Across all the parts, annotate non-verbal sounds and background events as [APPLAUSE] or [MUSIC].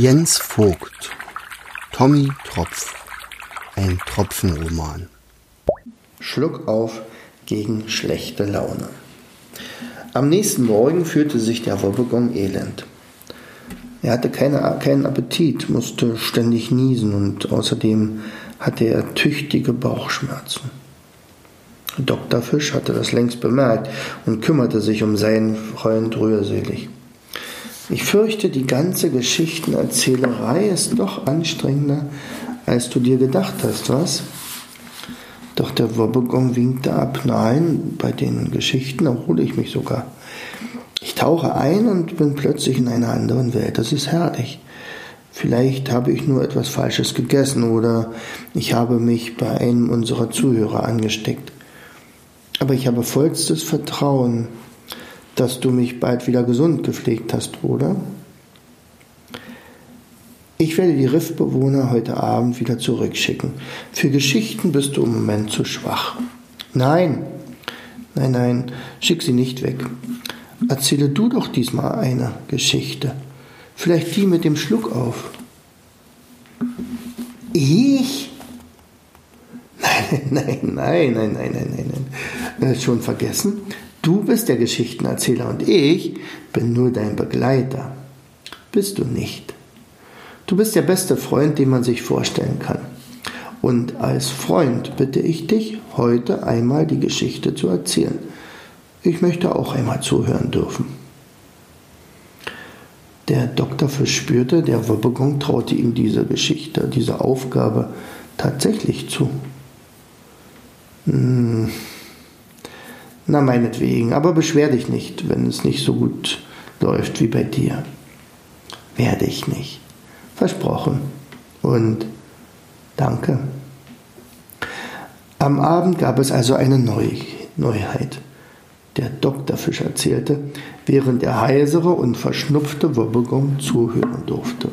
Jens Vogt Tommy Tropf Ein Tropfenroman Schluck auf gegen schlechte Laune. Am nächsten Morgen fühlte sich der Wobbegong elend. Er hatte keine, keinen Appetit, musste ständig niesen und außerdem hatte er tüchtige Bauchschmerzen. Dr. Fisch hatte das längst bemerkt und kümmerte sich um seinen Freund rührselig. Ich fürchte, die ganze Geschichtenerzählerei ist doch anstrengender, als du dir gedacht hast, was? Doch der Wobbegong winkte ab. Nein, bei den Geschichten erhole ich mich sogar. Ich tauche ein und bin plötzlich in einer anderen Welt. Das ist herrlich. Vielleicht habe ich nur etwas Falsches gegessen oder ich habe mich bei einem unserer Zuhörer angesteckt. Aber ich habe vollstes Vertrauen, dass du mich bald wieder gesund gepflegt hast, Bruder. Ich werde die Riffbewohner heute Abend wieder zurückschicken. Für Geschichten bist du im Moment zu schwach. Nein, nein, nein, schick sie nicht weg. Erzähle du doch diesmal eine Geschichte. Vielleicht die mit dem Schluck auf. Ich? Nein, [LAUGHS] nein, nein, nein, nein, nein, nein. Äh, schon vergessen? Du bist der Geschichtenerzähler und ich bin nur dein Begleiter. Bist du nicht? Du bist der beste Freund, den man sich vorstellen kann. Und als Freund bitte ich dich, heute einmal die Geschichte zu erzählen. Ich möchte auch einmal zuhören dürfen. Der Doktor verspürte, der Wobbegong traute ihm diese Geschichte, diese Aufgabe tatsächlich zu. Hm. Na, meinetwegen, aber beschwer dich nicht, wenn es nicht so gut läuft wie bei dir. Werde ich nicht. Versprochen. Und danke. Am Abend gab es also eine Neu Neuheit. Der Doktorfisch erzählte, während der heisere und verschnupfte Wobbegong zuhören durfte.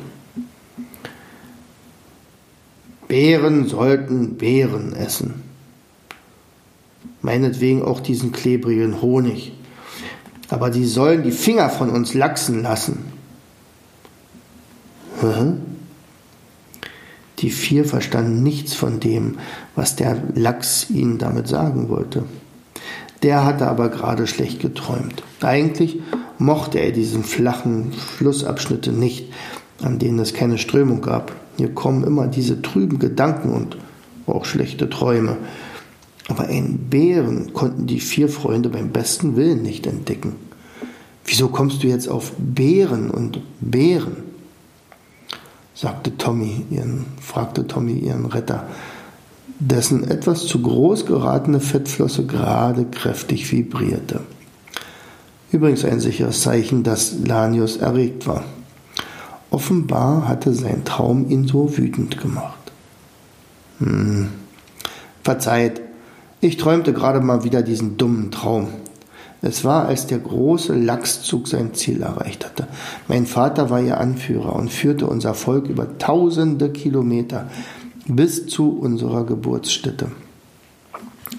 Bären sollten Beeren essen. Meinetwegen auch diesen klebrigen Honig. Aber die sollen die Finger von uns lachsen lassen. Die vier verstanden nichts von dem, was der Lachs ihnen damit sagen wollte. Der hatte aber gerade schlecht geträumt. Eigentlich mochte er diesen flachen Flussabschnitte nicht, an denen es keine Strömung gab. Hier kommen immer diese trüben Gedanken und auch schlechte Träume. Aber einen Bären konnten die vier Freunde beim besten Willen nicht entdecken. Wieso kommst du jetzt auf Bären und Bären? sagte Tommy ihren, fragte Tommy ihren Retter, dessen etwas zu groß geratene Fettflosse gerade kräftig vibrierte. Übrigens ein sicheres Zeichen, dass Lanius erregt war. Offenbar hatte sein Traum ihn so wütend gemacht. Hm. Verzeiht, ich träumte gerade mal wieder diesen dummen Traum. Es war, als der große Lachszug sein Ziel erreicht hatte. Mein Vater war ihr Anführer und führte unser Volk über tausende Kilometer bis zu unserer Geburtsstätte.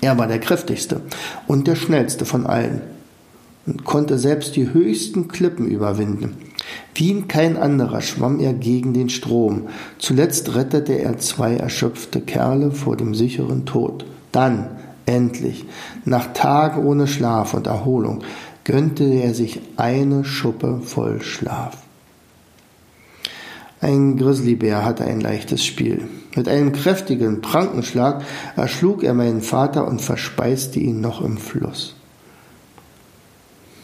Er war der kräftigste und der schnellste von allen und konnte selbst die höchsten Klippen überwinden. Wie kein anderer schwamm er gegen den Strom. Zuletzt rettete er zwei erschöpfte Kerle vor dem sicheren Tod. Dann, Endlich, nach Tagen ohne Schlaf und Erholung, gönnte er sich eine Schuppe voll Schlaf. Ein Grizzlybär hatte ein leichtes Spiel. Mit einem kräftigen Prankenschlag erschlug er meinen Vater und verspeiste ihn noch im Fluss.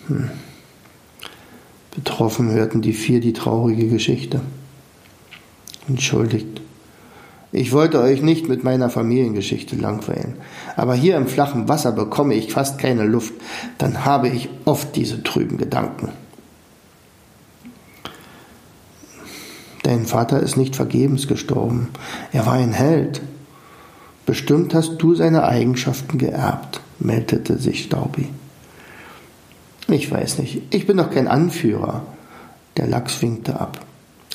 Hm. Betroffen hörten die vier die traurige Geschichte. Entschuldigt, ich wollte euch nicht mit meiner Familiengeschichte langweilen, aber hier im flachen Wasser bekomme ich fast keine Luft, dann habe ich oft diese trüben Gedanken. Dein Vater ist nicht vergebens gestorben, er war ein Held. Bestimmt hast du seine Eigenschaften geerbt, meldete sich Staubi. Ich weiß nicht, ich bin doch kein Anführer. Der Lachs winkte ab.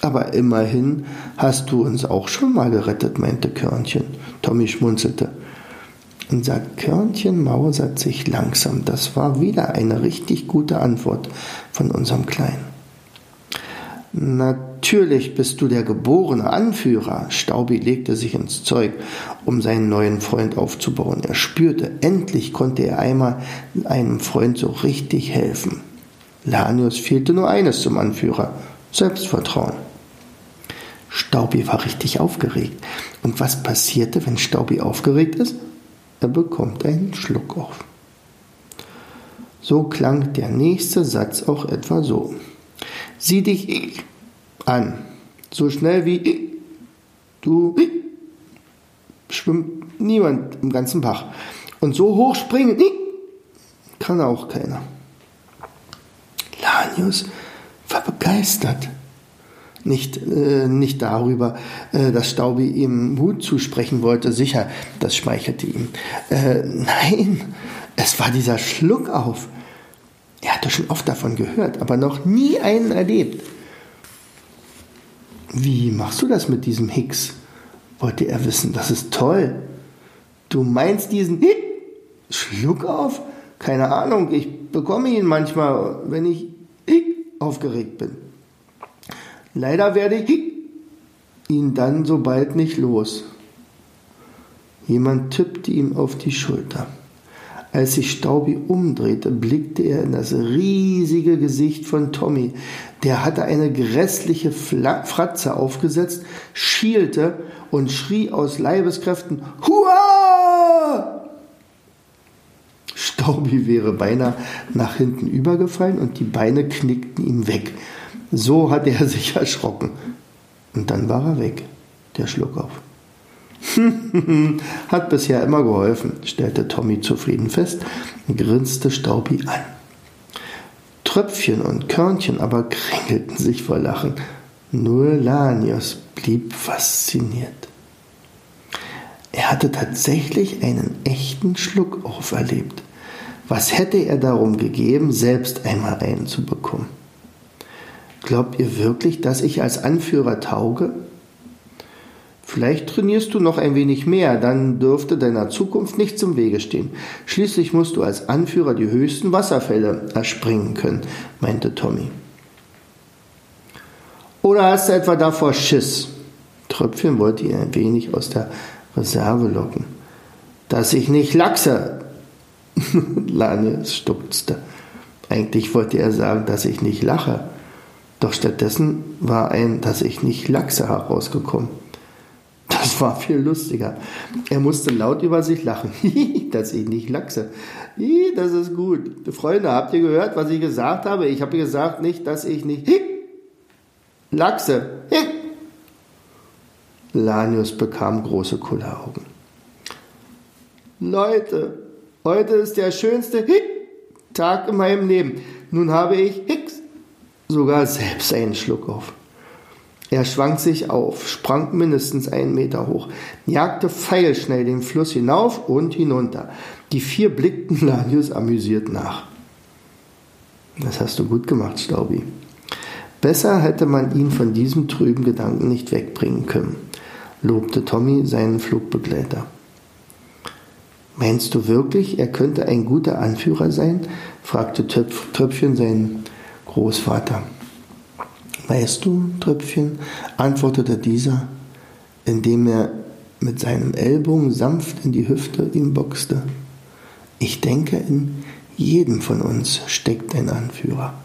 Aber immerhin hast du uns auch schon mal gerettet, meinte Körnchen. Tommy schmunzelte. Unser Körnchen mausert sich langsam. Das war wieder eine richtig gute Antwort von unserem Kleinen. Natürlich bist du der geborene Anführer. Staubi legte sich ins Zeug, um seinen neuen Freund aufzubauen. Er spürte, endlich konnte er einmal einem Freund so richtig helfen. Lanius fehlte nur eines zum Anführer, Selbstvertrauen. Staubi war richtig aufgeregt. Und was passierte, wenn Staubi aufgeregt ist? Er bekommt einen Schluck auf. So klang der nächste Satz auch etwa so. Sieh dich an. So schnell wie du schwimmt niemand im ganzen Bach. Und so hoch springen kann auch keiner. Lanius war begeistert. Nicht, äh, nicht darüber, äh, dass Staubi ihm Mut zusprechen wollte, sicher, das schmeichelte ihm. Äh, nein, es war dieser Schluck auf. Er hatte schon oft davon gehört, aber noch nie einen erlebt. Wie machst du das mit diesem Hicks? wollte er wissen. Das ist toll. Du meinst diesen Schluck auf? Keine Ahnung, ich bekomme ihn manchmal, wenn ich aufgeregt bin. Leider werde ich ihn dann so bald nicht los. Jemand tippte ihm auf die Schulter. Als sich Staubi umdrehte, blickte er in das riesige Gesicht von Tommy. Der hatte eine grässliche Fratze aufgesetzt, schielte und schrie aus Leibeskräften Hua! Staubi wäre beinahe nach hinten übergefallen und die Beine knickten ihm weg. So hatte er [LAUGHS] sich erschrocken. Und dann war er weg, der Schluck auf. [LAUGHS] Hat bisher immer geholfen, stellte Tommy zufrieden fest und grinste Staubi an. Tröpfchen und Körnchen aber kränkelten sich vor Lachen. Nur Lanius blieb fasziniert. Er hatte tatsächlich einen echten Schluck auferlebt. Was hätte er darum gegeben, selbst einmal einen zu bekommen? Glaubt ihr wirklich, dass ich als Anführer tauge? Vielleicht trainierst du noch ein wenig mehr, dann dürfte deiner Zukunft nichts im Wege stehen. Schließlich musst du als Anführer die höchsten Wasserfälle erspringen können, meinte Tommy. Oder hast du etwa davor Schiss? Tröpfchen wollte ihn ein wenig aus der Reserve locken. Dass ich nicht lachse. [LAUGHS] Lane stutzte. Eigentlich wollte er sagen, dass ich nicht lache. Doch stattdessen war ein, dass ich nicht lachse herausgekommen. Das war viel lustiger. Er musste laut über sich lachen, [LAUGHS] dass ich nicht lachse. Das ist gut. Freunde, habt ihr gehört, was ich gesagt habe? Ich habe gesagt nicht, dass ich nicht lachse. Lanius bekam große Kulleraugen. Leute, heute ist der schönste Tag in meinem Leben. Nun habe ich sogar selbst einen Schluck auf. Er schwang sich auf, sprang mindestens einen Meter hoch, jagte pfeilschnell den Fluss hinauf und hinunter. Die vier blickten [LAUGHS] Lanius amüsiert nach. Das hast du gut gemacht, Staubi. Besser hätte man ihn von diesem trüben Gedanken nicht wegbringen können, lobte Tommy seinen Flugbegleiter. Meinst du wirklich, er könnte ein guter Anführer sein? fragte Tröpfchen seinen Großvater. Weißt du, Tröpfchen, antwortete dieser, indem er mit seinem Ellbogen sanft in die Hüfte ihm boxte. Ich denke, in jedem von uns steckt ein Anführer.